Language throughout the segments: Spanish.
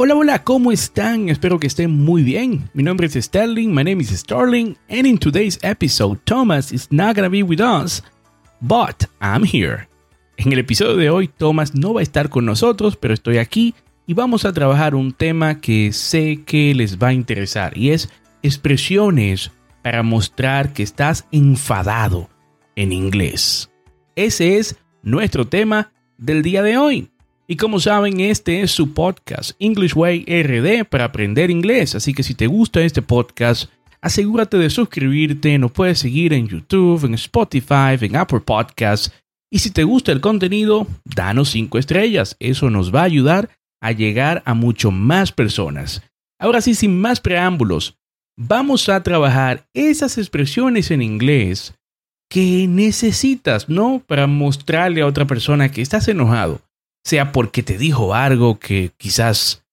Hola, hola, ¿cómo están? Espero que estén muy bien. Mi nombre es Sterling, my name is Starling, and in today's episode, Thomas is not gonna be with us, but I'm here. En el episodio de hoy, Thomas no va a estar con nosotros, pero estoy aquí y vamos a trabajar un tema que sé que les va a interesar y es expresiones para mostrar que estás enfadado en inglés. Ese es nuestro tema del día de hoy. Y como saben, este es su podcast, English Way RD, para aprender inglés. Así que si te gusta este podcast, asegúrate de suscribirte. Nos puedes seguir en YouTube, en Spotify, en Apple Podcasts. Y si te gusta el contenido, danos 5 estrellas. Eso nos va a ayudar a llegar a mucho más personas. Ahora sí, sin más preámbulos, vamos a trabajar esas expresiones en inglés que necesitas, ¿no? Para mostrarle a otra persona que estás enojado sea porque te dijo algo que quizás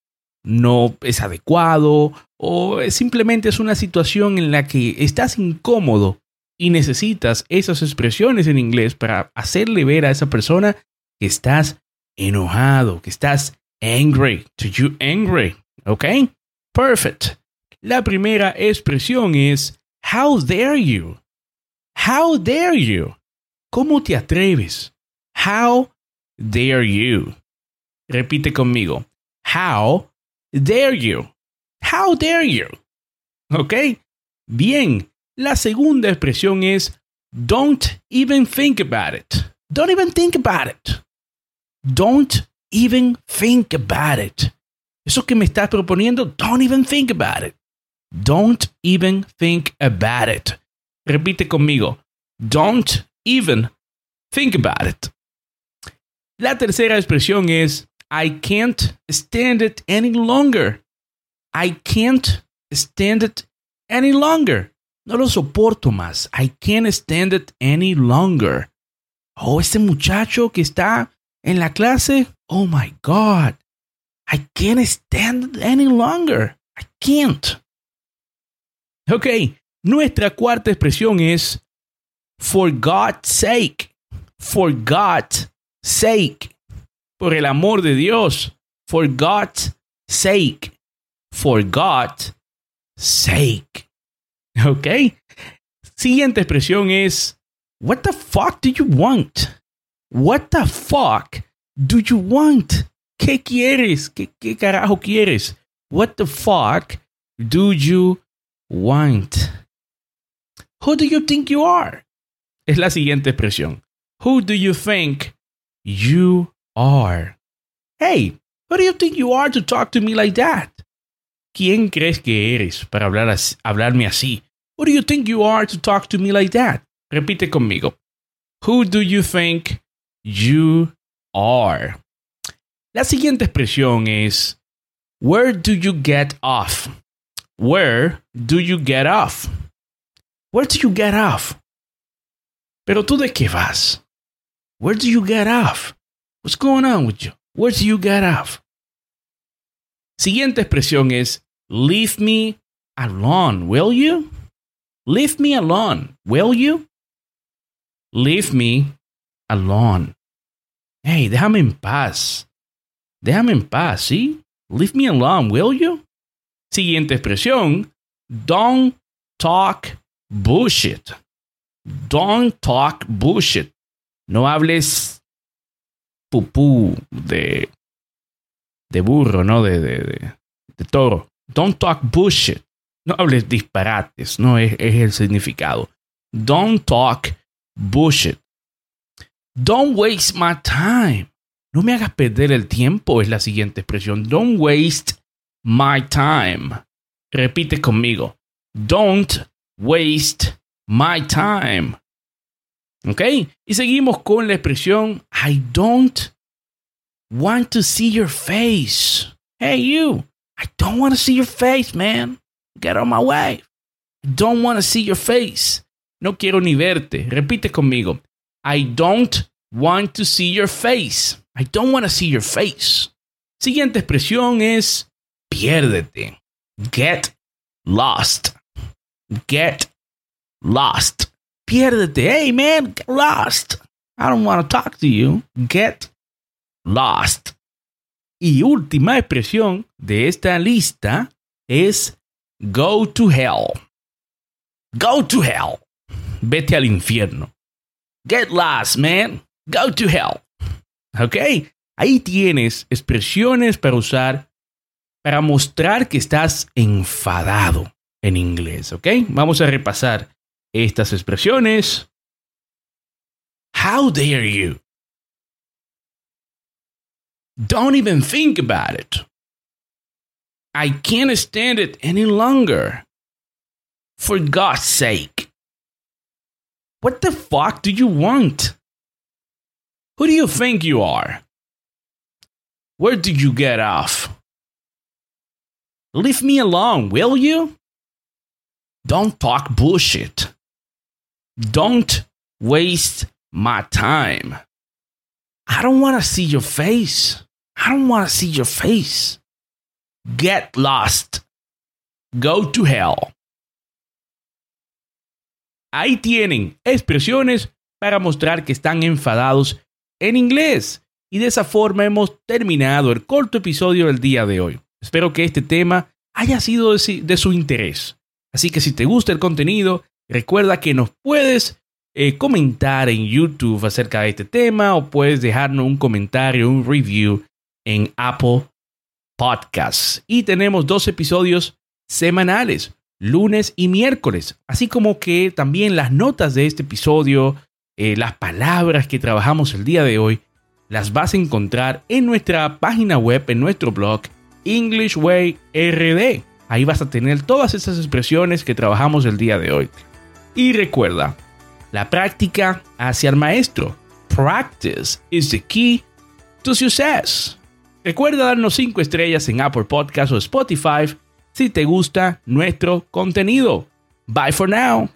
no es adecuado o simplemente es una situación en la que estás incómodo y necesitas esas expresiones en inglés para hacerle ver a esa persona que estás enojado, que estás angry, to you angry, ¿ok? Perfect. La primera expresión es how dare you? How dare you? ¿Cómo te atreves? How dare you? Repite conmigo. How dare you? How dare you? ¿Ok? Bien. La segunda expresión es don't even think about it. Don't even think about it. Don't even think about it. Eso que me estás proponiendo, don't even think about it. Don't even think about it. Repite conmigo. Don't even think about it. La tercera expresión es I can't stand it any longer. I can't stand it any longer. No lo soporto más. I can't stand it any longer. Oh, ese muchacho que está en la clase. Oh my God. I can't stand it any longer. I can't. Ok, nuestra cuarta expresión es for God's sake. For God's sake. Por el amor de Dios. For God's sake. For God's sake. ¿Ok? Siguiente expresión es, What the fuck do you want? What the fuck do you want? ¿Qué quieres? ¿Qué, qué carajo quieres? What the fuck do you want? Who do you think you are? Es la siguiente expresión. Who do you think you are. Hey, who do you think you are to talk to me like that? ¿Quién crees que eres para hablar así, hablarme así? Who do you think you are to talk to me like that? Repite conmigo. Who do you think you are? La siguiente expresión es Where do you get off? Where do you get off? Where do you get off? Pero tú de qué vas? Where do you get off? What's going on with you? Where do you get off? Siguiente expresión es Leave me alone, will you? Leave me alone, will you? Leave me alone. Hey, déjame en paz. Déjame en paz, ¿sí? Leave me alone, will you? Siguiente expresión. Don't talk bullshit. Don't talk bullshit. No hables pupú de, de burro, ¿no? De, de, de, de toro. Don't talk bullshit. No hables disparates, no es, es el significado. Don't talk bullshit. Don't waste my time. No me hagas perder el tiempo, es la siguiente expresión. Don't waste my time. Repite conmigo. Don't waste my time. ¿Ok? Y seguimos con la expresión I don't want to see your face. Hey you, I don't want to see your face, man. Get on my way. Don't want to see your face. No quiero ni verte. Repite conmigo. I don't want to see your face. I don't want to see your face. Siguiente expresión es piérdete. Get lost. Get lost. Piérdete. Hey, man, get lost. I don't want to talk to you. Get lost. Y última expresión de esta lista es go to hell. Go to hell. Vete al infierno. Get lost, man. Go to hell. ¿Ok? Ahí tienes expresiones para usar para mostrar que estás enfadado en inglés. ¿Ok? Vamos a repasar estas expresiones. How dare you? Don't even think about it. I can't stand it any longer. For God's sake. What the fuck do you want? Who do you think you are? Where did you get off? Leave me alone, will you? Don't talk bullshit. Don't waste my time. I don't want to see your face. I don't want to see your face. Get lost. Go to hell. Ahí tienen expresiones para mostrar que están enfadados en inglés. Y de esa forma hemos terminado el corto episodio del día de hoy. Espero que este tema haya sido de su interés. Así que si te gusta el contenido, recuerda que nos puedes eh, comentar en YouTube acerca de este tema o puedes dejarnos un comentario, un review en Apple Podcasts. Y tenemos dos episodios semanales, lunes y miércoles, así como que también las notas de este episodio, eh, las palabras que trabajamos el día de hoy, las vas a encontrar en nuestra página web, en nuestro blog, English Way RD. Ahí vas a tener todas esas expresiones que trabajamos el día de hoy. Y recuerda, la práctica hacia el maestro. Practice is the key to success. Recuerda darnos 5 estrellas en Apple Podcast o Spotify si te gusta nuestro contenido. Bye for now.